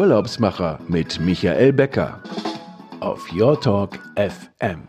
Urlaubsmacher mit Michael Becker auf Your Talk FM.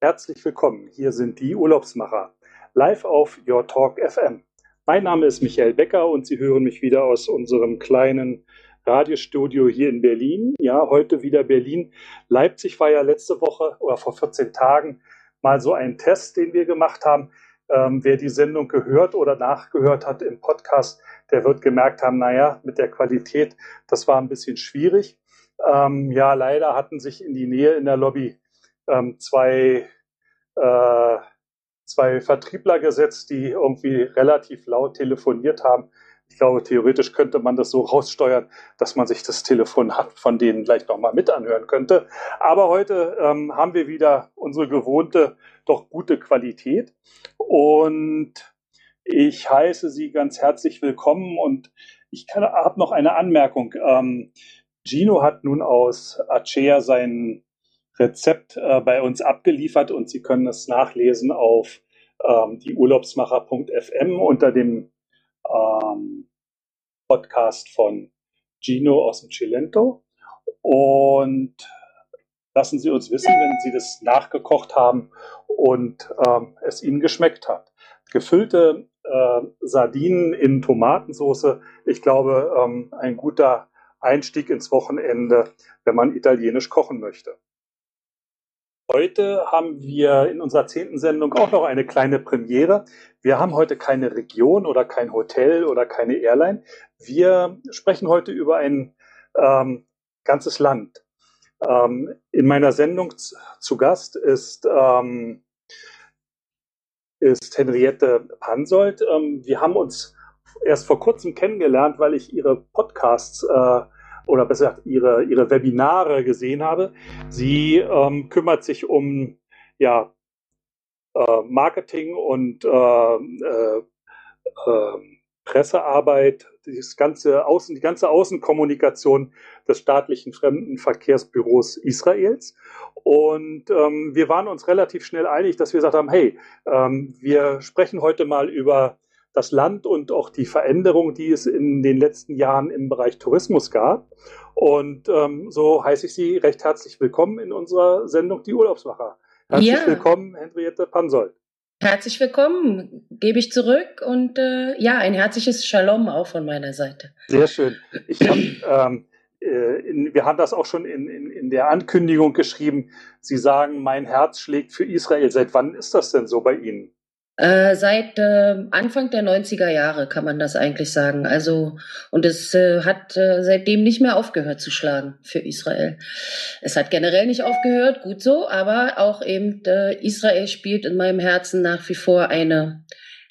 Herzlich willkommen, hier sind die Urlaubsmacher, live auf Your Talk FM. Mein Name ist Michael Becker und Sie hören mich wieder aus unserem kleinen Radiostudio hier in Berlin. Ja, heute wieder Berlin. Leipzig war ja letzte Woche oder vor 14 Tagen mal so ein Test, den wir gemacht haben. Ähm, wer die Sendung gehört oder nachgehört hat im Podcast, der wird gemerkt haben, naja, mit der Qualität, das war ein bisschen schwierig. Ähm, ja, leider hatten sich in die Nähe in der Lobby ähm, zwei, äh, zwei Vertriebler gesetzt, die irgendwie relativ laut telefoniert haben ich glaube, theoretisch könnte man das so raussteuern, dass man sich das Telefon von denen gleich nochmal mit anhören könnte. Aber heute ähm, haben wir wieder unsere gewohnte, doch gute Qualität. Und ich heiße Sie ganz herzlich willkommen und ich habe noch eine Anmerkung. Ähm, Gino hat nun aus Acea sein Rezept äh, bei uns abgeliefert und Sie können es nachlesen auf ähm, dieurlaubsmacher.fm unter dem ähm, Podcast von Gino aus dem Cilento. Und lassen Sie uns wissen, wenn Sie das nachgekocht haben und ähm, es Ihnen geschmeckt hat. Gefüllte äh, Sardinen in Tomatensauce, ich glaube, ähm, ein guter Einstieg ins Wochenende, wenn man italienisch kochen möchte. Heute haben wir in unserer zehnten Sendung auch noch eine kleine Premiere. Wir haben heute keine Region oder kein Hotel oder keine Airline. Wir sprechen heute über ein ähm, ganzes Land. Ähm, in meiner Sendung zu Gast ist, ähm, ist Henriette Pansold. Ähm, wir haben uns erst vor kurzem kennengelernt, weil ich ihre Podcasts äh, oder besser gesagt ihre, ihre Webinare gesehen habe. Sie ähm, kümmert sich um ja, äh, Marketing und äh, äh, ähm, Pressearbeit, das ganze Außen, die ganze Außenkommunikation des staatlichen Fremdenverkehrsbüros Israels. Und ähm, wir waren uns relativ schnell einig, dass wir gesagt haben, hey, ähm, wir sprechen heute mal über das Land und auch die Veränderung, die es in den letzten Jahren im Bereich Tourismus gab. Und ähm, so heiße ich Sie recht herzlich willkommen in unserer Sendung Die Urlaubsmacher. Herzlich ja. willkommen, Henriette Pansold. Herzlich willkommen, gebe ich zurück und äh, ja, ein herzliches Shalom auch von meiner Seite. Sehr schön. Ich hab, ähm, äh, in, wir haben das auch schon in, in, in der Ankündigung geschrieben. Sie sagen, mein Herz schlägt für Israel. Seit wann ist das denn so bei Ihnen? Äh, seit äh, Anfang der 90er Jahre kann man das eigentlich sagen. Also, und es äh, hat äh, seitdem nicht mehr aufgehört zu schlagen für Israel. Es hat generell nicht aufgehört, gut so, aber auch eben äh, Israel spielt in meinem Herzen nach wie vor eine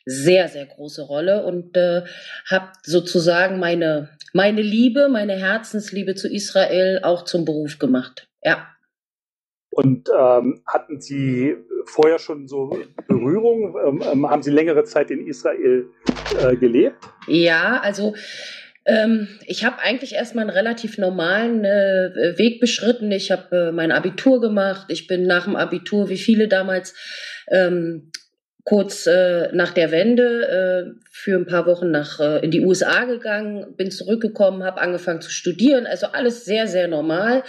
sehr, sehr große Rolle und äh, habe sozusagen meine, meine Liebe, meine Herzensliebe zu Israel auch zum Beruf gemacht. Ja. Und ähm, hatten Sie vorher schon so Berührung? Ähm, ähm, haben Sie längere Zeit in Israel äh, gelebt? Ja, also ähm, ich habe eigentlich erstmal einen relativ normalen äh, Weg beschritten. Ich habe äh, mein Abitur gemacht. Ich bin nach dem Abitur, wie viele damals, ähm, kurz äh, nach der Wende äh, für ein paar Wochen nach äh, in die USA gegangen, bin zurückgekommen, habe angefangen zu studieren, also alles sehr sehr normal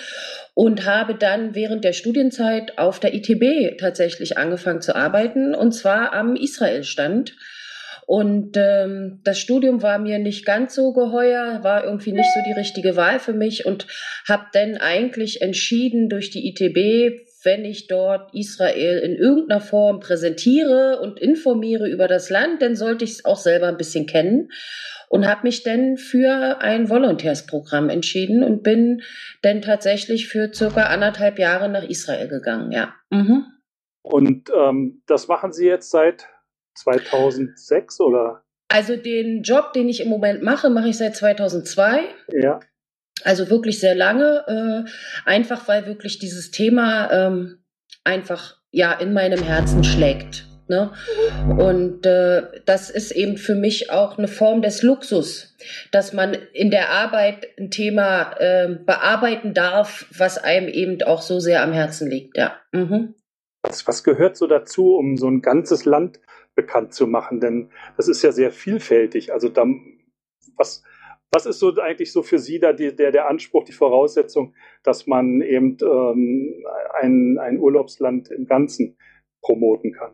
und habe dann während der Studienzeit auf der ITB tatsächlich angefangen zu arbeiten und zwar am Israel-Stand. Und ähm, das Studium war mir nicht ganz so geheuer, war irgendwie nicht so die richtige Wahl für mich und habe dann eigentlich entschieden durch die ITB wenn ich dort Israel in irgendeiner Form präsentiere und informiere über das Land, dann sollte ich es auch selber ein bisschen kennen und habe mich dann für ein Volontärsprogramm entschieden und bin dann tatsächlich für circa anderthalb Jahre nach Israel gegangen, ja. Mhm. Und ähm, das machen Sie jetzt seit 2006 oder? Also den Job, den ich im Moment mache, mache ich seit 2002. Ja. Also wirklich sehr lange, äh, einfach weil wirklich dieses Thema ähm, einfach ja in meinem Herzen schlägt. Ne? Und äh, das ist eben für mich auch eine Form des Luxus, dass man in der Arbeit ein Thema äh, bearbeiten darf, was einem eben auch so sehr am Herzen liegt. Ja. Mhm. Was, was gehört so dazu, um so ein ganzes Land bekannt zu machen? Denn das ist ja sehr vielfältig. Also da, was, was ist so eigentlich so für Sie da die, der, der Anspruch, die Voraussetzung, dass man eben ähm, ein, ein Urlaubsland im Ganzen promoten kann?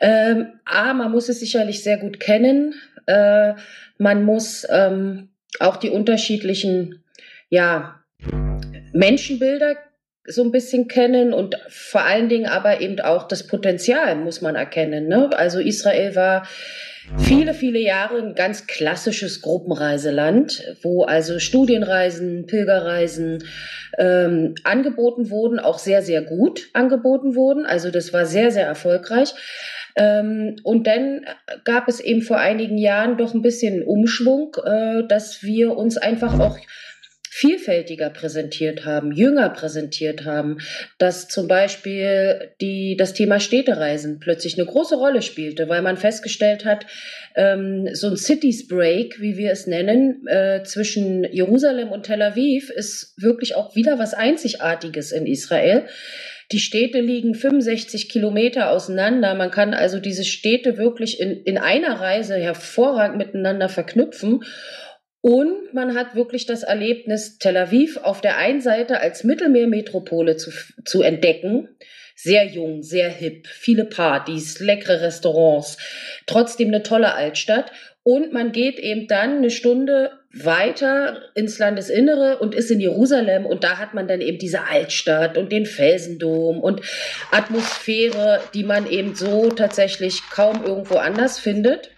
Ähm, A, man muss es sicherlich sehr gut kennen. Äh, man muss ähm, auch die unterschiedlichen ja, Menschenbilder so ein bisschen kennen und vor allen Dingen aber eben auch das Potenzial muss man erkennen. Ne? Also Israel war viele, viele Jahre ein ganz klassisches Gruppenreiseland, wo also Studienreisen, Pilgerreisen ähm, angeboten wurden, auch sehr, sehr gut angeboten wurden. Also das war sehr, sehr erfolgreich. Ähm, und dann gab es eben vor einigen Jahren doch ein bisschen Umschwung, äh, dass wir uns einfach auch vielfältiger präsentiert haben, jünger präsentiert haben, dass zum Beispiel die, das Thema Städtereisen plötzlich eine große Rolle spielte, weil man festgestellt hat, ähm, so ein Cities Break, wie wir es nennen, äh, zwischen Jerusalem und Tel Aviv ist wirklich auch wieder was Einzigartiges in Israel. Die Städte liegen 65 Kilometer auseinander. Man kann also diese Städte wirklich in, in einer Reise hervorragend miteinander verknüpfen. Und man hat wirklich das Erlebnis, Tel Aviv auf der einen Seite als Mittelmeermetropole zu, zu entdecken. Sehr jung, sehr hip, viele Partys, leckere Restaurants, trotzdem eine tolle Altstadt. Und man geht eben dann eine Stunde weiter ins Landesinnere und ist in Jerusalem und da hat man dann eben diese Altstadt und den Felsendom und Atmosphäre, die man eben so tatsächlich kaum irgendwo anders findet.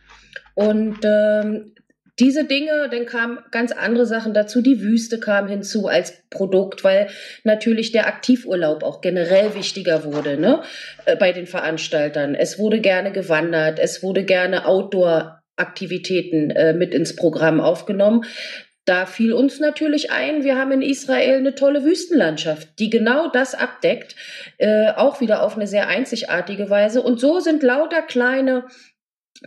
Und ähm, diese Dinge, dann kamen ganz andere Sachen dazu. Die Wüste kam hinzu als Produkt, weil natürlich der Aktivurlaub auch generell wichtiger wurde ne? Äh, bei den Veranstaltern. Es wurde gerne gewandert, es wurde gerne Outdoor-Aktivitäten äh, mit ins Programm aufgenommen. Da fiel uns natürlich ein, wir haben in Israel eine tolle Wüstenlandschaft, die genau das abdeckt, äh, auch wieder auf eine sehr einzigartige Weise. Und so sind lauter kleine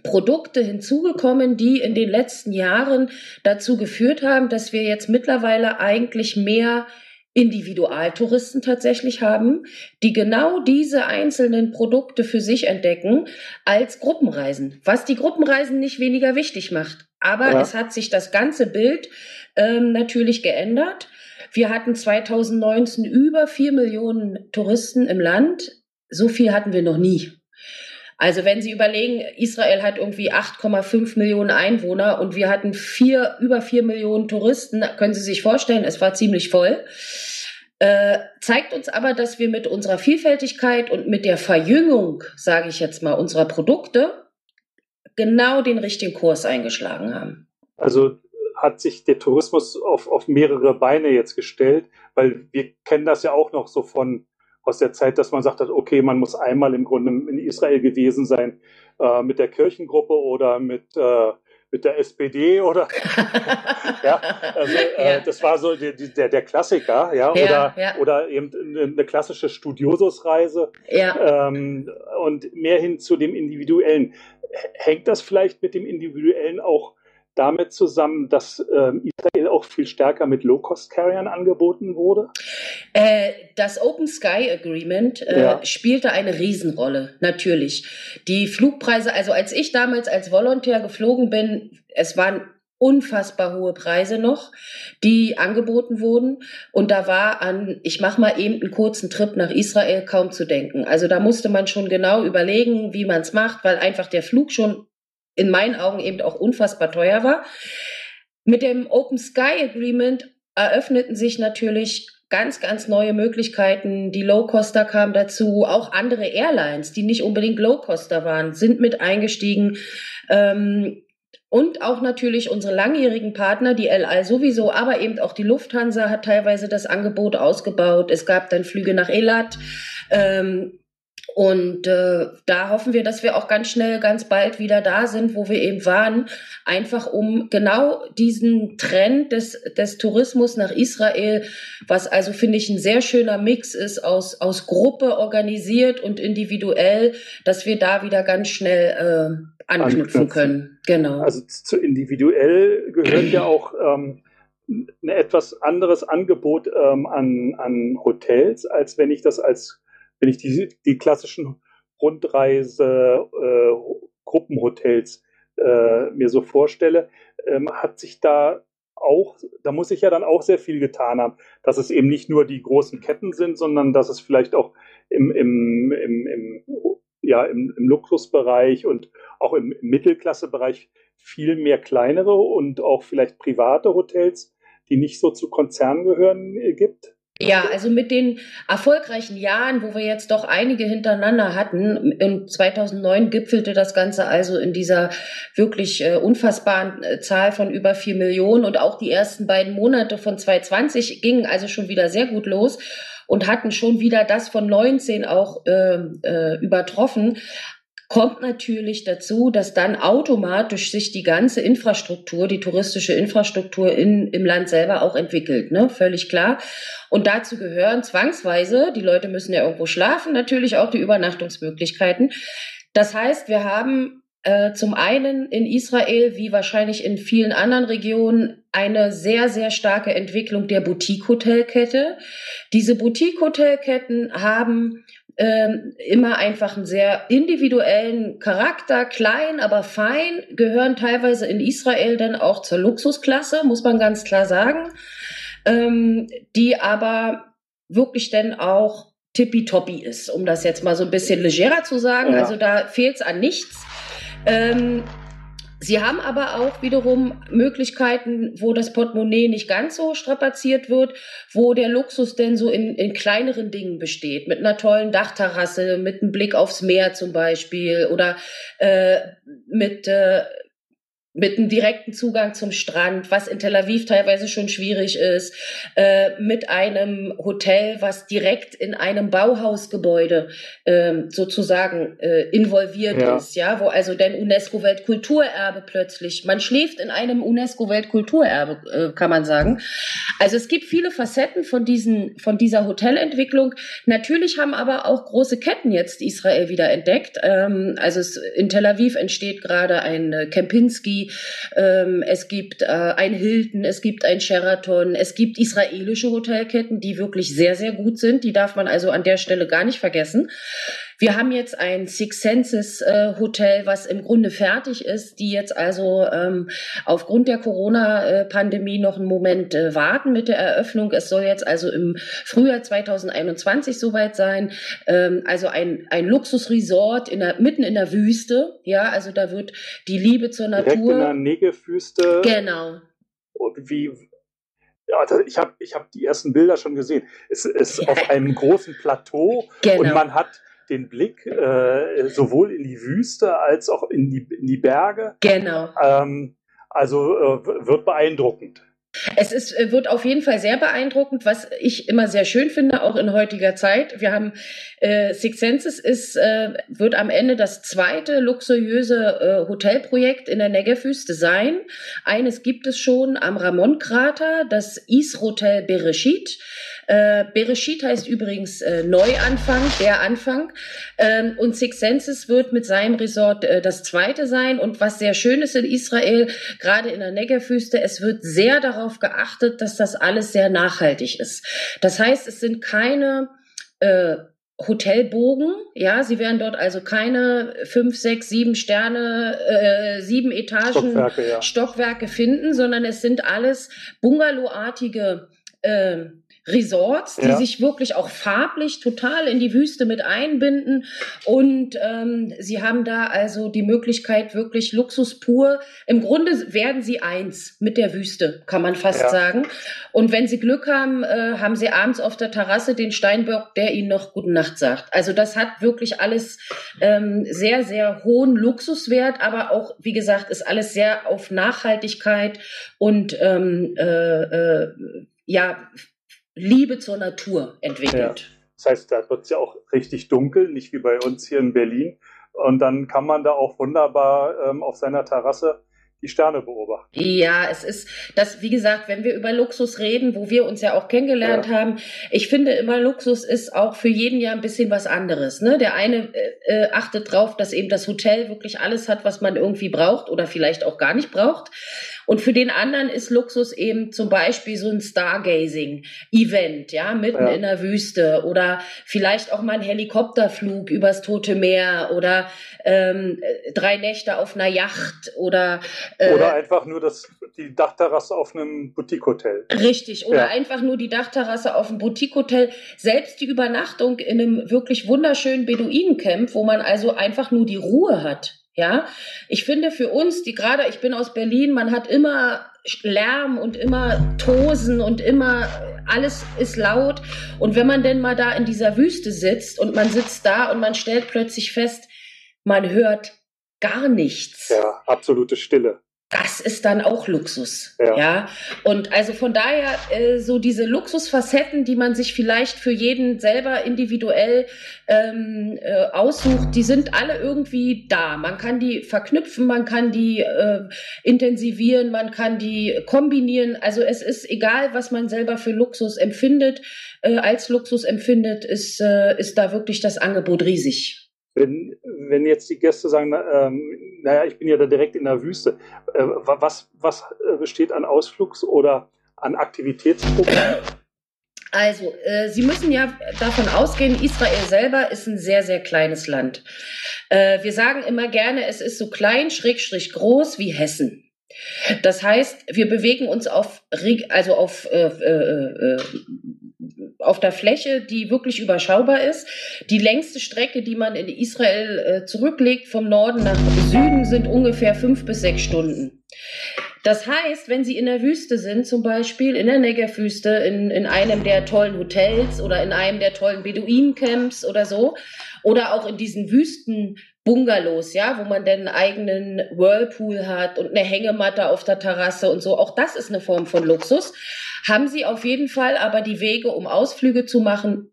Produkte hinzugekommen, die in den letzten Jahren dazu geführt haben, dass wir jetzt mittlerweile eigentlich mehr Individualtouristen tatsächlich haben, die genau diese einzelnen Produkte für sich entdecken als Gruppenreisen, was die Gruppenreisen nicht weniger wichtig macht. Aber ja. es hat sich das ganze Bild ähm, natürlich geändert. Wir hatten 2019 über vier Millionen Touristen im Land. So viel hatten wir noch nie. Also wenn Sie überlegen, Israel hat irgendwie 8,5 Millionen Einwohner und wir hatten vier, über vier Millionen Touristen, können Sie sich vorstellen, es war ziemlich voll. Äh, zeigt uns aber, dass wir mit unserer Vielfältigkeit und mit der Verjüngung, sage ich jetzt mal, unserer Produkte genau den richtigen Kurs eingeschlagen haben. Also hat sich der Tourismus auf, auf mehrere Beine jetzt gestellt, weil wir kennen das ja auch noch so von aus der Zeit, dass man sagt hat, okay, man muss einmal im Grunde in Israel gewesen sein äh, mit der Kirchengruppe oder mit äh, mit der SPD oder ja, also äh, ja. das war so die, die, der, der Klassiker, ja, ja oder ja. oder eben eine klassische Studiosusreise ja. ähm, und mehr hin zu dem Individuellen. Hängt das vielleicht mit dem Individuellen auch damit zusammen, dass ähm, Israel auch viel stärker mit Low-Cost-Carriern angeboten wurde? Äh, das Open Sky Agreement äh, ja. spielte eine Riesenrolle, natürlich. Die Flugpreise, also als ich damals als Volontär geflogen bin, es waren unfassbar hohe Preise noch, die angeboten wurden. Und da war an, ich mache mal eben einen kurzen Trip nach Israel kaum zu denken. Also da musste man schon genau überlegen, wie man es macht, weil einfach der Flug schon in meinen Augen eben auch unfassbar teuer war. Mit dem Open Sky Agreement eröffneten sich natürlich ganz, ganz neue Möglichkeiten. Die Low-Coster kamen dazu, auch andere Airlines, die nicht unbedingt Low-Coster waren, sind mit eingestiegen. Ähm, und auch natürlich unsere langjährigen Partner, die Al sowieso, aber eben auch die Lufthansa hat teilweise das Angebot ausgebaut. Es gab dann Flüge nach Elat. Ähm, und äh, da hoffen wir, dass wir auch ganz schnell, ganz bald wieder da sind, wo wir eben waren, einfach um genau diesen Trend des, des Tourismus nach Israel, was also finde ich ein sehr schöner Mix ist aus, aus Gruppe organisiert und individuell, dass wir da wieder ganz schnell äh, anknüpfen, können. Genau. Also zu individuell gehört ja auch ähm, ein etwas anderes Angebot ähm, an, an Hotels, als wenn ich das als wenn ich die, die klassischen Rundreise äh, äh, mir so vorstelle, ähm, hat sich da auch, da muss ich ja dann auch sehr viel getan haben, dass es eben nicht nur die großen Ketten sind, sondern dass es vielleicht auch im, im, im, im ja, im, im Luxusbereich und auch im Mittelklassebereich viel mehr kleinere und auch vielleicht private Hotels, die nicht so zu Konzernen gehören, äh, gibt? Ja, also mit den erfolgreichen Jahren, wo wir jetzt doch einige hintereinander hatten, in 2009 gipfelte das Ganze also in dieser wirklich äh, unfassbaren äh, Zahl von über vier Millionen und auch die ersten beiden Monate von 2020 gingen also schon wieder sehr gut los und hatten schon wieder das von 19 auch äh, äh, übertroffen kommt natürlich dazu, dass dann automatisch sich die ganze Infrastruktur, die touristische Infrastruktur in, im Land selber auch entwickelt, ne? Völlig klar. Und dazu gehören zwangsweise, die Leute müssen ja irgendwo schlafen, natürlich auch die Übernachtungsmöglichkeiten. Das heißt, wir haben äh, zum einen in Israel, wie wahrscheinlich in vielen anderen Regionen, eine sehr, sehr starke Entwicklung der Boutique-Hotelkette. Diese Boutique-Hotelketten haben ähm, immer einfach einen sehr individuellen Charakter, klein, aber fein, gehören teilweise in Israel dann auch zur Luxusklasse, muss man ganz klar sagen, ähm, die aber wirklich dann auch tippitoppi ist, um das jetzt mal so ein bisschen legerer zu sagen. Ja. Also da fehlt es an nichts. Ähm, Sie haben aber auch wiederum Möglichkeiten, wo das Portemonnaie nicht ganz so strapaziert wird, wo der Luxus denn so in, in kleineren Dingen besteht, mit einer tollen Dachterrasse, mit einem Blick aufs Meer zum Beispiel oder äh, mit äh, mit einem direkten Zugang zum Strand, was in Tel Aviv teilweise schon schwierig ist, äh, mit einem Hotel, was direkt in einem Bauhausgebäude äh, sozusagen äh, involviert ja. ist, ja, wo also denn UNESCO-Weltkulturerbe plötzlich, man schläft in einem UNESCO-Weltkulturerbe, äh, kann man sagen. Also es gibt viele Facetten von diesen, von dieser Hotelentwicklung. Natürlich haben aber auch große Ketten jetzt Israel wieder entdeckt. Ähm, also es, in Tel Aviv entsteht gerade ein äh, Ähm, es gibt äh, ein Hilton, es gibt ein Sheraton, es gibt israelische Hotelketten, die wirklich sehr, sehr gut sind. Die darf man also an der Stelle gar nicht vergessen. Wir haben jetzt ein Six Senses äh, Hotel, was im Grunde fertig ist, die jetzt also ähm, aufgrund der Corona-Pandemie noch einen Moment äh, warten mit der Eröffnung. Es soll jetzt also im Frühjahr 2021 soweit sein. Ähm, also ein, ein Luxusresort in der, mitten in der Wüste. Ja, also da wird die Liebe zur Natur. Direkt in der Negev-Wüste. Genau. Und wie, ja, ich habe ich hab die ersten Bilder schon gesehen. Es ist ja. auf einem großen Plateau genau. und man hat den Blick äh, sowohl in die Wüste als auch in die, in die Berge. Genau. Ähm, also äh, wird beeindruckend. Es ist, äh, wird auf jeden Fall sehr beeindruckend, was ich immer sehr schön finde, auch in heutiger Zeit. Wir haben äh, Six Senses ist, äh, wird am Ende das zweite luxuriöse äh, Hotelprojekt in der Negev-Wüste sein. Eines gibt es schon am Ramon-Krater, das Is-Hotel Bereshit. Äh, Bereshit heißt übrigens äh, Neuanfang, der Anfang. Ähm, und Six Senses wird mit seinem Resort äh, das zweite sein. Und was sehr schön ist in Israel, gerade in der Negev-Wüste, es wird sehr darauf geachtet, dass das alles sehr nachhaltig ist. Das heißt, es sind keine äh, Hotelbogen, ja, sie werden dort also keine fünf, sechs, sieben Sterne, äh, sieben Etagen Stockwerke, ja. Stockwerke finden, sondern es sind alles Bungalowartige äh, Resorts, die ja. sich wirklich auch farblich total in die Wüste mit einbinden. Und ähm, sie haben da also die Möglichkeit, wirklich Luxus pur. Im Grunde werden sie eins mit der Wüste, kann man fast ja. sagen. Und wenn sie Glück haben, äh, haben sie abends auf der Terrasse den Steinbock, der ihnen noch Gute Nacht sagt. Also das hat wirklich alles ähm, sehr, sehr hohen Luxuswert, aber auch, wie gesagt, ist alles sehr auf Nachhaltigkeit und ähm, äh, äh, ja, Liebe zur Natur entwickelt. Ja. Das heißt, da wird es ja auch richtig dunkel, nicht wie bei uns hier in Berlin. Und dann kann man da auch wunderbar ähm, auf seiner Terrasse die Sterne beobachten. Ja, es ist das, wie gesagt, wenn wir über Luxus reden, wo wir uns ja auch kennengelernt ja. haben, ich finde immer, Luxus ist auch für jeden ja ein bisschen was anderes. Ne? Der eine äh, äh achtet drauf, dass eben das Hotel wirklich alles hat, was man irgendwie braucht oder vielleicht auch gar nicht braucht. Und für den anderen ist Luxus eben zum Beispiel so ein Stargazing-Event, ja, mitten ja. in der Wüste oder vielleicht auch mal ein Helikopterflug übers Tote Meer oder ähm, drei Nächte auf einer Yacht oder äh, oder einfach nur das die Dachterrasse auf einem Boutique-Hotel. Richtig, oder ja. einfach nur die Dachterrasse auf einem Boutique-Hotel. Selbst die Übernachtung in einem wirklich wunderschönen Beduinencamp, wo man also einfach nur die Ruhe hat. Ja, ich finde für uns, die gerade, ich bin aus Berlin, man hat immer Lärm und immer Tosen und immer alles ist laut. Und wenn man denn mal da in dieser Wüste sitzt und man sitzt da und man stellt plötzlich fest, man hört gar nichts. Ja, absolute Stille das ist dann auch Luxus. Ja. ja? Und also von daher, äh, so diese Luxusfacetten, die man sich vielleicht für jeden selber individuell ähm, äh, aussucht, die sind alle irgendwie da. Man kann die verknüpfen, man kann die äh, intensivieren, man kann die kombinieren. Also es ist egal, was man selber für Luxus empfindet, äh, als Luxus empfindet, ist, äh, ist da wirklich das Angebot riesig. Wenn, wenn jetzt die Gäste sagen, ähm, naja, ich bin ja da direkt in der Wüste, äh, was, was äh, besteht an Ausflugs- oder an Aktivitätsprogrammen? Also, äh, Sie müssen ja davon ausgehen, Israel selber ist ein sehr, sehr kleines Land. Äh, wir sagen immer gerne, es ist so klein, schrägstrich groß wie Hessen. Das heißt, wir bewegen uns auf, also auf äh, äh, äh auf der Fläche, die wirklich überschaubar ist. Die längste Strecke, die man in Israel äh, zurücklegt, vom Norden nach Süden, sind ungefähr fünf bis sechs Stunden. Das heißt, wenn Sie in der Wüste sind, zum Beispiel in der Negev-Wüste, in, in einem der tollen Hotels oder in einem der tollen Beduinencamps oder so, oder auch in diesen Wüsten-Bungalows, ja, wo man dann einen eigenen Whirlpool hat und eine Hängematte auf der Terrasse und so. Auch das ist eine Form von Luxus haben sie auf jeden Fall, aber die Wege, um Ausflüge zu machen,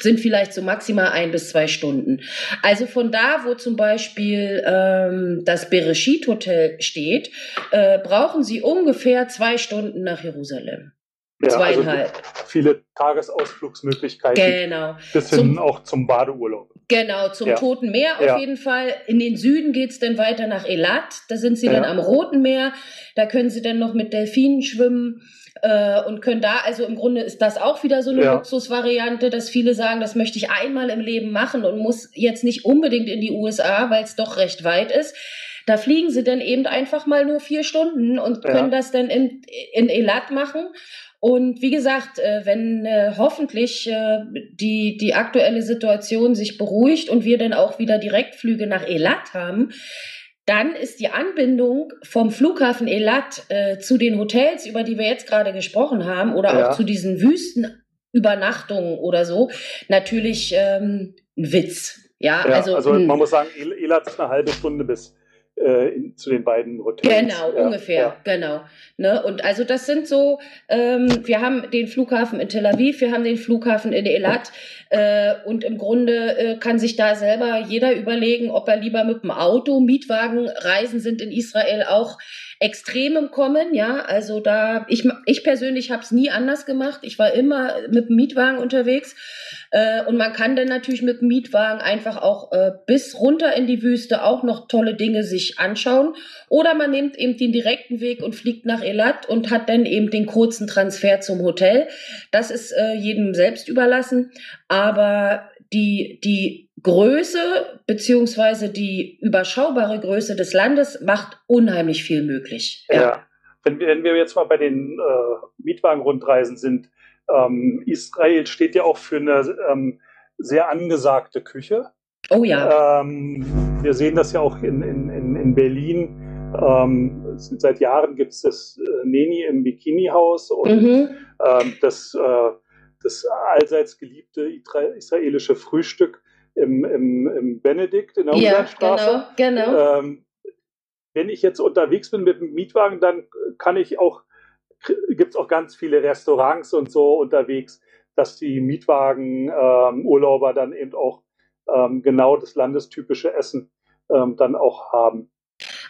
sind vielleicht so maximal ein bis zwei Stunden. Also von da, wo zum Beispiel ähm, das Bereshit Hotel steht, äh, brauchen Sie ungefähr zwei Stunden nach Jerusalem. Ja, also Zweieinhalb. Also viele Tagesausflugsmöglichkeiten. Genau. Bis hin zum, auch zum Badeurlaub. Genau, zum ja. Toten Meer auf ja. jeden Fall. In den Süden geht es dann weiter nach Elat. Da sind Sie dann am Roten Meer. Da können Sie dann noch mit Delfinen schwimmen äh, und können da, also im Grunde ist das auch wieder so eine ja. Luxusvariante, dass viele sagen, das möchte ich einmal im Leben machen und muss jetzt nicht unbedingt in die USA, weil es doch recht weit ist. Da fliegen sie dann eben einfach mal nur vier Stunden und können ja. das dann in, in Elat machen. Und wie gesagt, äh, wenn äh, hoffentlich äh, die, die aktuelle Situation sich beruhigt und wir dann auch wieder Direktflüge nach Elat haben, dann ist die Anbindung vom Flughafen Elat zu den Hotels, über die wir jetzt gerade gesprochen haben, oder ja. auch zu diesen Wüstenübernachtungen oder so, natürlich ähm, ein Witz. Ja, ja also, also hm. man muss sagen, Elat ist eine halbe Stunde bis in, zu den beiden Hotels. Genau, ja, ungefähr, ja. genau. Ne? Und also das sind so, ähm, wir haben den Flughafen in Tel Aviv, wir haben den Flughafen in Elat äh, und im Grunde äh, kann sich da selber jeder überlegen, ob er lieber mit dem Auto, Mietwagen reisen sind in Israel auch extrem im Kommen, ja. Also da, ich, ich persönlich habe es nie anders gemacht. Ich war immer mit dem Mietwagen unterwegs. Äh, und man kann dann natürlich mit dem Mietwagen einfach auch äh, bis runter in die Wüste auch noch tolle Dinge sich anschauen. Oder man nimmt eben den direkten Weg und fliegt nach Elat und hat dann eben den kurzen Transfer zum Hotel. Das ist äh, jedem selbst überlassen. Aber die, die Größe beziehungsweise die überschaubare Größe des Landes macht unheimlich viel möglich. Ja, ja. Wenn, wenn wir jetzt mal bei den äh, Mietwagen-Rundreisen sind, ähm, Israel steht ja auch für eine ähm, sehr angesagte Küche. Oh ja. Ähm, wir sehen das ja auch in, in, in Berlin. Ähm, seit Jahren gibt es das äh, Neni im Bikini-Haus und mhm. ähm, das, äh, das allseits geliebte israelische Frühstück im, im, im Benedikt in der ja, Umlandstraße. Genau, genau. Ähm, wenn ich jetzt unterwegs bin mit dem Mietwagen, dann kann ich auch, gibt es auch ganz viele Restaurants und so unterwegs, dass die Mietwagen-Urlauber ähm, dann eben auch ähm, genau das landestypische Essen ähm, dann auch haben.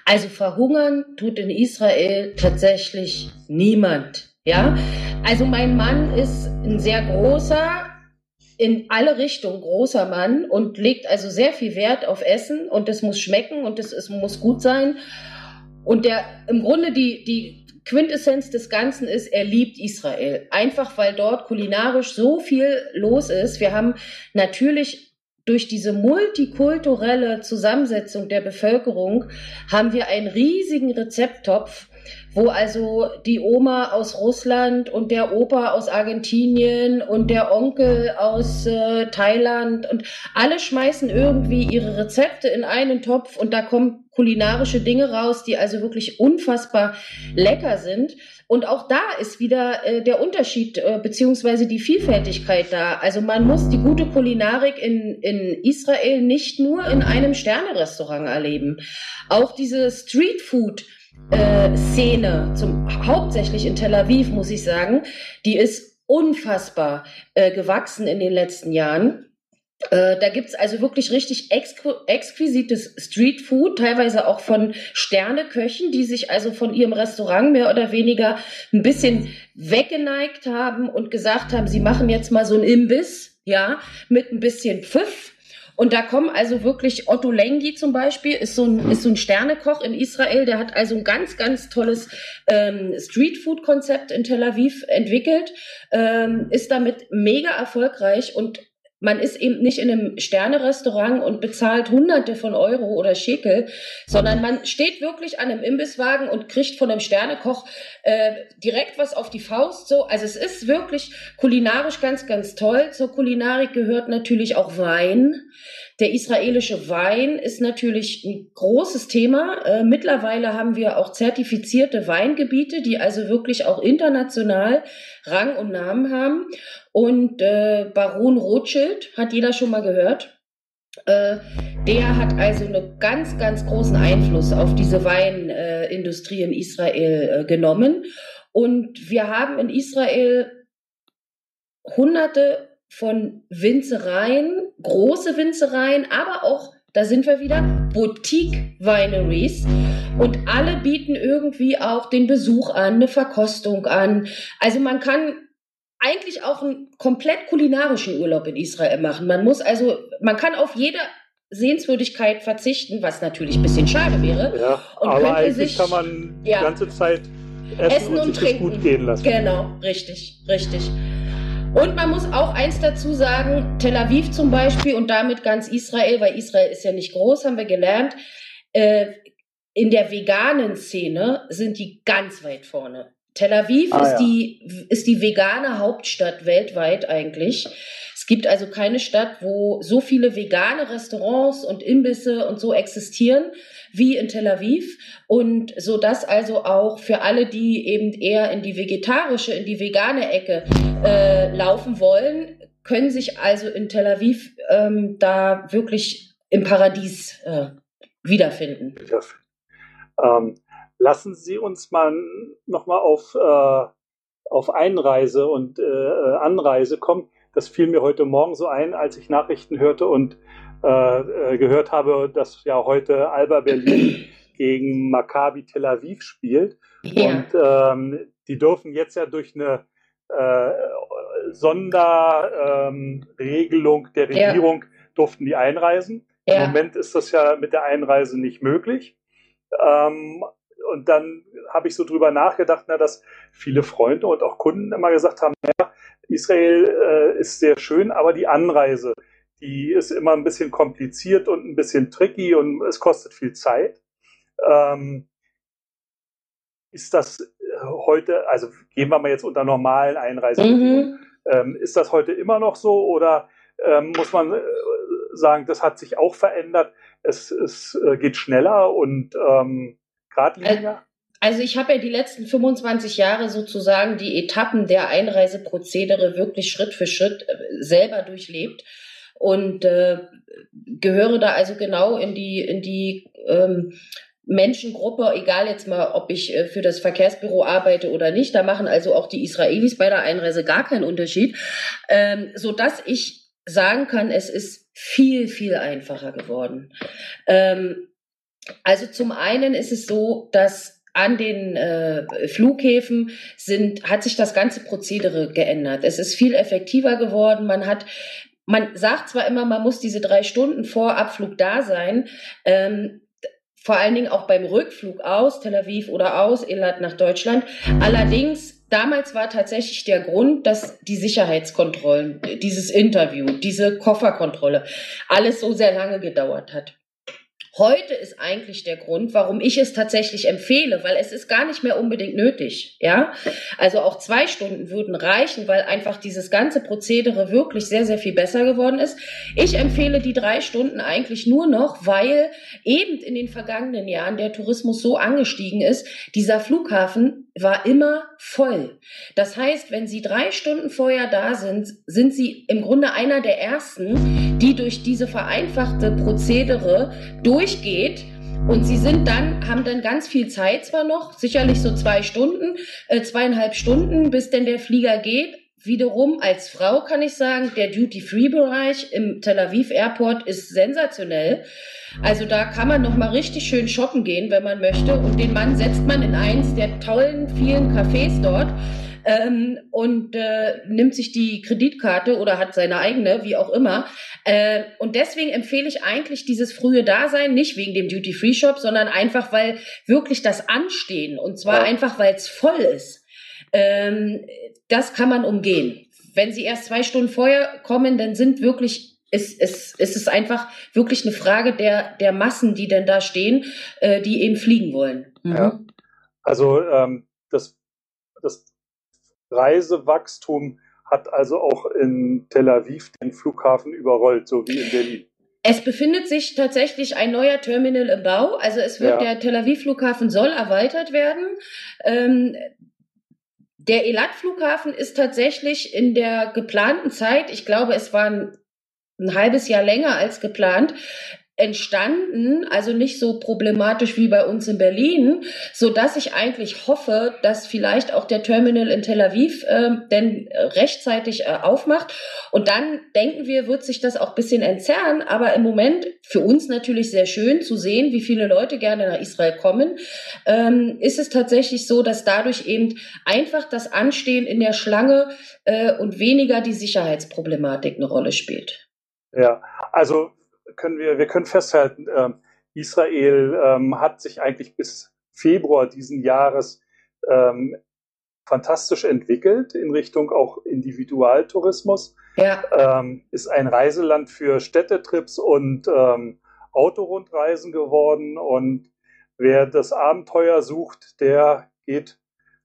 Also verhungern tut in Israel tatsächlich niemand. Ja, also mein Mann ist ein sehr großer, in alle Richtungen großer Mann und legt also sehr viel Wert auf Essen und es muss schmecken und es, muss gut sein. und der im Grunde die, die Quintessenz des Ganzen ist, er liebt Israel. Einfach weil dort kulinarisch so viel los ist. Wir haben natürlich durch diese multikulturelle Zusammensetzung der Bevölkerung haben wir einen riesigen Rezepttopf, wo also die Oma aus Russland und der Opa aus Argentinien und der Onkel aus äh, Thailand und alle schmeißen irgendwie ihre Rezepte in einen Topf und da kommen kulinarische Dinge raus, die also wirklich unfassbar lecker sind. Und auch da ist wieder äh, der Unterschied äh, beziehungsweise die Vielfältigkeit da. Also man muss die gute Kulinarik in, in Israel nicht nur in einem Sternerestaurant erleben. Auch diese Streetfood äh, Szene, zum, hauptsächlich in Tel Aviv, muss ich sagen, die ist unfassbar äh, gewachsen in den letzten Jahren. Äh, da gibt's also wirklich richtig exqu exquisites Streetfood, teilweise auch von Sterneköchen, die sich also von ihrem Restaurant mehr oder weniger ein bisschen weggeneigt haben und gesagt haben, sie machen jetzt mal so ein Imbiss, ja, mit ein bisschen Pfiff. Und da kommen also wirklich Otto Lengi zum Beispiel, ist so ein, ist so ein Sternekoch in Israel, der hat also ein ganz, ganz tolles ähm, Streetfood-Konzept in Tel Aviv entwickelt, ähm, ist damit mega erfolgreich und man ist eben nicht in einem Sternerestaurant und bezahlt Hunderte von Euro oder Schekel, sondern man steht wirklich an einem Imbisswagen und kriegt von einem Sternekoch äh, direkt was auf die Faust. So, also es ist wirklich kulinarisch ganz, ganz toll. Zur Kulinarik gehört natürlich auch Wein. Der israelische Wein ist natürlich ein großes Thema. Äh, mittlerweile haben wir auch zertifizierte Weingebiete, die also wirklich auch international Rang und Namen haben. Und äh, Baron Rothschild, hat jeder schon mal gehört. Äh, der hat also einen ganz, ganz großen Einfluss auf diese Weinindustrie in Israel äh, genommen. Und wir haben in Israel hunderte von Winzereien, große Winzereien, aber auch, da sind wir wieder, Boutique-Wineries. Und alle bieten irgendwie auch den Besuch an, eine Verkostung an. Also man kann eigentlich auch einen komplett kulinarischen Urlaub in Israel machen. Man muss also, man kann auf jede Sehenswürdigkeit verzichten, was natürlich ein bisschen schade wäre. Ja, und aber eigentlich sich, kann man ja, die ganze Zeit essen, essen und, und trinken. gut gehen lassen. Genau, richtig, richtig. Und man muss auch eins dazu sagen, Tel Aviv zum Beispiel und damit ganz Israel, weil Israel ist ja nicht groß, haben wir gelernt, äh, in der veganen Szene sind die ganz weit vorne. Tel Aviv ah, ist, ja. die, ist die vegane Hauptstadt weltweit eigentlich. Es gibt also keine Stadt, wo so viele vegane Restaurants und Imbisse und so existieren wie in Tel Aviv und so dass also auch für alle, die eben eher in die vegetarische, in die vegane Ecke äh, laufen wollen, können sich also in Tel Aviv ähm, da wirklich im Paradies äh, wiederfinden. Ähm, lassen Sie uns mal nochmal auf, äh, auf Einreise und äh, Anreise kommen. Das fiel mir heute Morgen so ein, als ich Nachrichten hörte und äh, äh, gehört habe, dass ja heute Alba Berlin gegen Maccabi Tel Aviv spielt. Ja. Und ähm, die dürfen jetzt ja durch eine äh, Sonderregelung ähm, der Regierung ja. durften die einreisen. Ja. Im Moment ist das ja mit der Einreise nicht möglich. Ähm, und dann habe ich so drüber nachgedacht, na, dass viele Freunde und auch Kunden immer gesagt haben, ja, Israel äh, ist sehr schön, aber die Anreise, die ist immer ein bisschen kompliziert und ein bisschen tricky und es kostet viel Zeit. Ähm, ist das äh, heute, also gehen wir mal jetzt unter normalen Einreisebedingungen, mhm. ähm, ist das heute immer noch so oder ähm, muss man äh, sagen, das hat sich auch verändert, es, es äh, geht schneller und ähm, geradliniger? Also ich habe ja die letzten 25 Jahre sozusagen die Etappen der Einreiseprozedere wirklich Schritt für Schritt selber durchlebt und äh, gehöre da also genau in die, in die ähm, Menschengruppe, egal jetzt mal, ob ich äh, für das Verkehrsbüro arbeite oder nicht, da machen also auch die Israelis bei der Einreise gar keinen Unterschied, ähm, so dass ich sagen kann, es ist viel, viel einfacher geworden. Ähm, also zum einen ist es so, dass an den äh, Flughäfen sind, hat sich das ganze Prozedere geändert. Es ist viel effektiver geworden. Man hat man sagt zwar immer, man muss diese drei Stunden vor Abflug da sein. Ähm, vor allen Dingen auch beim Rückflug aus Tel Aviv oder aus Elat nach Deutschland. Allerdings, damals war tatsächlich der Grund, dass die Sicherheitskontrollen, dieses Interview, diese Kofferkontrolle, alles so sehr lange gedauert hat. Heute ist eigentlich der Grund, warum ich es tatsächlich empfehle, weil es ist gar nicht mehr unbedingt nötig. Ja, also auch zwei Stunden würden reichen, weil einfach dieses ganze Prozedere wirklich sehr, sehr viel besser geworden ist. Ich empfehle die drei Stunden eigentlich nur noch, weil eben in den vergangenen Jahren der Tourismus so angestiegen ist. Dieser Flughafen war immer voll. Das heißt, wenn Sie drei Stunden vorher da sind, sind Sie im Grunde einer der ersten, die durch diese vereinfachte Prozedere durchgeht. Und sie sind dann, haben dann ganz viel Zeit zwar noch, sicherlich so zwei Stunden, äh, zweieinhalb Stunden, bis denn der Flieger geht. Wiederum als Frau kann ich sagen, der Duty-Free-Bereich im Tel Aviv Airport ist sensationell. Also da kann man noch mal richtig schön shoppen gehen, wenn man möchte. Und den Mann setzt man in eins der tollen vielen Cafés dort ähm, und äh, nimmt sich die Kreditkarte oder hat seine eigene, wie auch immer. Äh, und deswegen empfehle ich eigentlich dieses frühe Dasein, nicht wegen dem Duty-Free-Shop, sondern einfach, weil wirklich das Anstehen und zwar ja. einfach, weil es voll ist. Ähm, das kann man umgehen. Wenn Sie erst zwei Stunden vorher kommen, dann sind wirklich es, es, es ist einfach wirklich eine Frage der, der Massen, die denn da stehen, äh, die eben fliegen wollen. Mhm. Ja. Also ähm, das, das Reisewachstum hat also auch in Tel Aviv den Flughafen überrollt, so wie in Berlin. Es befindet sich tatsächlich ein neuer Terminal im Bau. Also es wird ja. der Tel Aviv Flughafen soll erweitert werden. Ähm, der Elat Flughafen ist tatsächlich in der geplanten Zeit, ich glaube, es waren ein halbes Jahr länger als geplant, entstanden, also nicht so problematisch wie bei uns in Berlin, so dass ich eigentlich hoffe, dass vielleicht auch der Terminal in Tel Aviv äh, denn rechtzeitig äh, aufmacht und dann denken wir, wird sich das auch bisschen entzerren, aber im Moment für uns natürlich sehr schön zu sehen, wie viele Leute gerne nach Israel kommen, ähm, ist es tatsächlich so, dass dadurch eben einfach das Anstehen in der Schlange äh, und weniger die Sicherheitsproblematik eine Rolle spielt. Ja, also können wir, wir können festhalten, äh, Israel ähm, hat sich eigentlich bis Februar diesen Jahres ähm, fantastisch entwickelt in Richtung auch Individualtourismus. Ja. Ähm, ist ein Reiseland für Städtetrips und ähm, Autorundreisen geworden. Und wer das Abenteuer sucht, der geht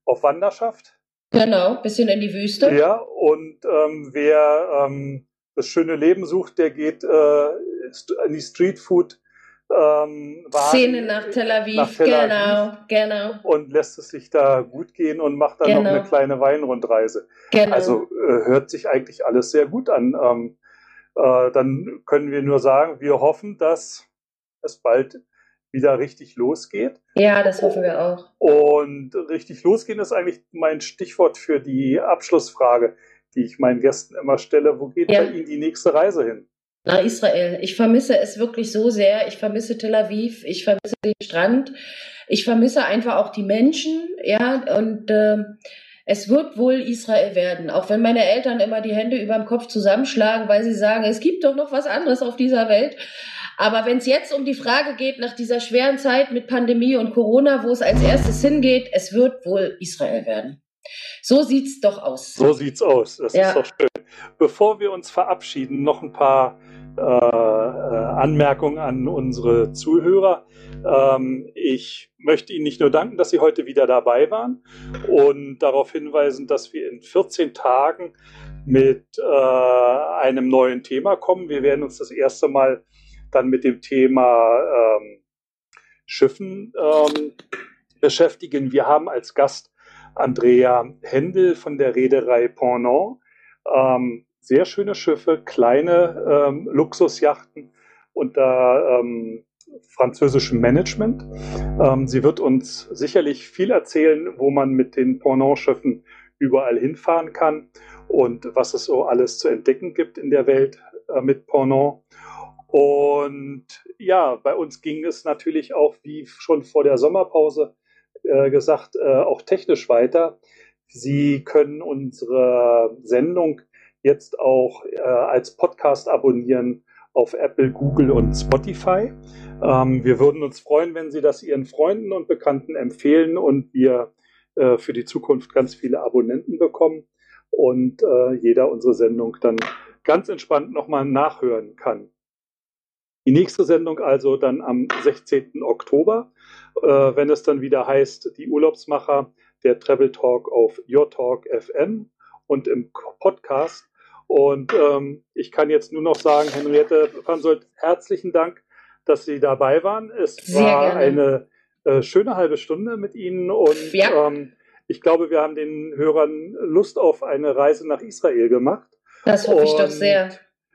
auf Wanderschaft. Genau, bisschen in die Wüste. Ja, und ähm, wer ähm, das schöne Leben sucht, der geht äh, in die Streetfood ähm, Szene nach Tel Aviv, nach Tel genau, genau. Und lässt es sich da gut gehen und macht dann genau. noch eine kleine Weinrundreise. Genau. Also äh, hört sich eigentlich alles sehr gut an. Ähm, äh, dann können wir nur sagen, wir hoffen, dass es bald wieder richtig losgeht. Ja, das hoffen wir auch. Und richtig losgehen ist eigentlich mein Stichwort für die Abschlussfrage die ich meinen Gästen immer stelle. Wo geht ja. bei Ihnen die nächste Reise hin? Nach Israel. Ich vermisse es wirklich so sehr. Ich vermisse Tel Aviv. Ich vermisse den Strand. Ich vermisse einfach auch die Menschen. Ja, und äh, es wird wohl Israel werden. Auch wenn meine Eltern immer die Hände über dem Kopf zusammenschlagen, weil sie sagen, es gibt doch noch was anderes auf dieser Welt. Aber wenn es jetzt um die Frage geht, nach dieser schweren Zeit mit Pandemie und Corona, wo es als erstes hingeht, es wird wohl Israel werden. So sieht's doch aus. So sieht's aus. Das ja. ist doch schön. Bevor wir uns verabschieden, noch ein paar äh, äh, Anmerkungen an unsere Zuhörer. Ähm, ich möchte Ihnen nicht nur danken, dass Sie heute wieder dabei waren und darauf hinweisen, dass wir in 14 Tagen mit äh, einem neuen Thema kommen. Wir werden uns das erste Mal dann mit dem Thema ähm, Schiffen ähm, beschäftigen. Wir haben als Gast Andrea Händel von der Reederei Pendant. Ähm, sehr schöne Schiffe, kleine ähm, Luxusjachten unter ähm, französischem Management. Ähm, sie wird uns sicherlich viel erzählen, wo man mit den Pendant-Schiffen überall hinfahren kann und was es so alles zu entdecken gibt in der Welt äh, mit Pendant. Und ja, bei uns ging es natürlich auch wie schon vor der Sommerpause äh, gesagt, äh, auch technisch weiter. Sie können unsere Sendung jetzt auch äh, als Podcast abonnieren auf Apple, Google und Spotify. Ähm, wir würden uns freuen, wenn Sie das Ihren Freunden und Bekannten empfehlen und wir äh, für die Zukunft ganz viele Abonnenten bekommen und äh, jeder unsere Sendung dann ganz entspannt nochmal nachhören kann. Die nächste Sendung also dann am 16. Oktober, äh, wenn es dann wieder heißt, die Urlaubsmacher, der Travel Talk auf Your Talk FM und im Podcast. Und ähm, ich kann jetzt nur noch sagen, Henriette Pansold, herzlichen Dank, dass Sie dabei waren. Es Sehr war gerne. eine äh, schöne halbe Stunde mit Ihnen und ja. ähm, ich glaube, wir haben den Hörern Lust auf eine Reise nach Israel gemacht. Das hoffe und ich doch sehr.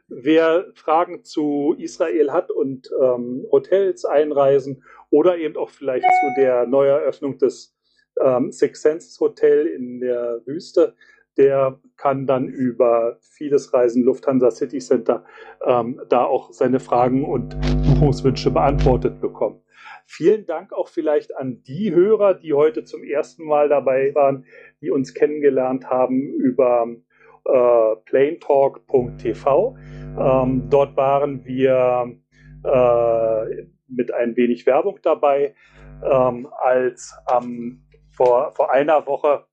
Wer Fragen zu Israel hat und ähm, Hotels einreisen oder eben auch vielleicht zu der Neueröffnung des ähm, Six Senses Hotel in der Wüste, der kann dann über vieles Reisen Lufthansa City Center ähm, da auch seine Fragen und Buchungswünsche beantwortet bekommen. Vielen Dank auch vielleicht an die Hörer, die heute zum ersten Mal dabei waren, die uns kennengelernt haben über äh, planetalk.tv. Ähm, dort waren wir äh, mit ein wenig Werbung dabei, ähm, als vor, vor einer Woche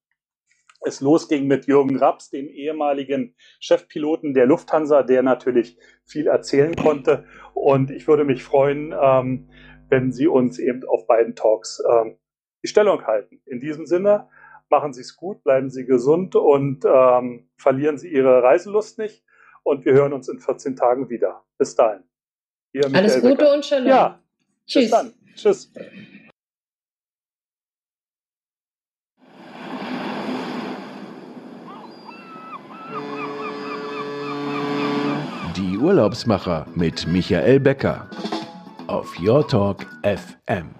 es losging mit Jürgen Raps, dem ehemaligen Chefpiloten der Lufthansa, der natürlich viel erzählen konnte. Und ich würde mich freuen, ähm, wenn Sie uns eben auf beiden Talks ähm, die Stellung halten. In diesem Sinne, machen Sie es gut, bleiben Sie gesund und ähm, verlieren Sie Ihre Reiselust nicht. Und wir hören uns in 14 Tagen wieder. Bis dahin. Alles Gute und Shalom. Ja. Tschüss. Bis dann. Tschüss. Urlaubsmacher mit Michael Becker auf Your Talk FM.